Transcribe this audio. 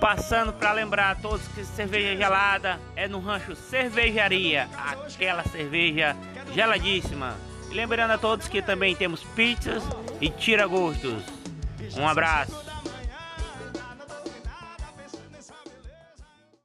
Passando para lembrar a todos que cerveja gelada é no rancho Cervejaria, aquela cerveja geladíssima. E lembrando a todos que também temos pizzas e tira-gostos. Um abraço.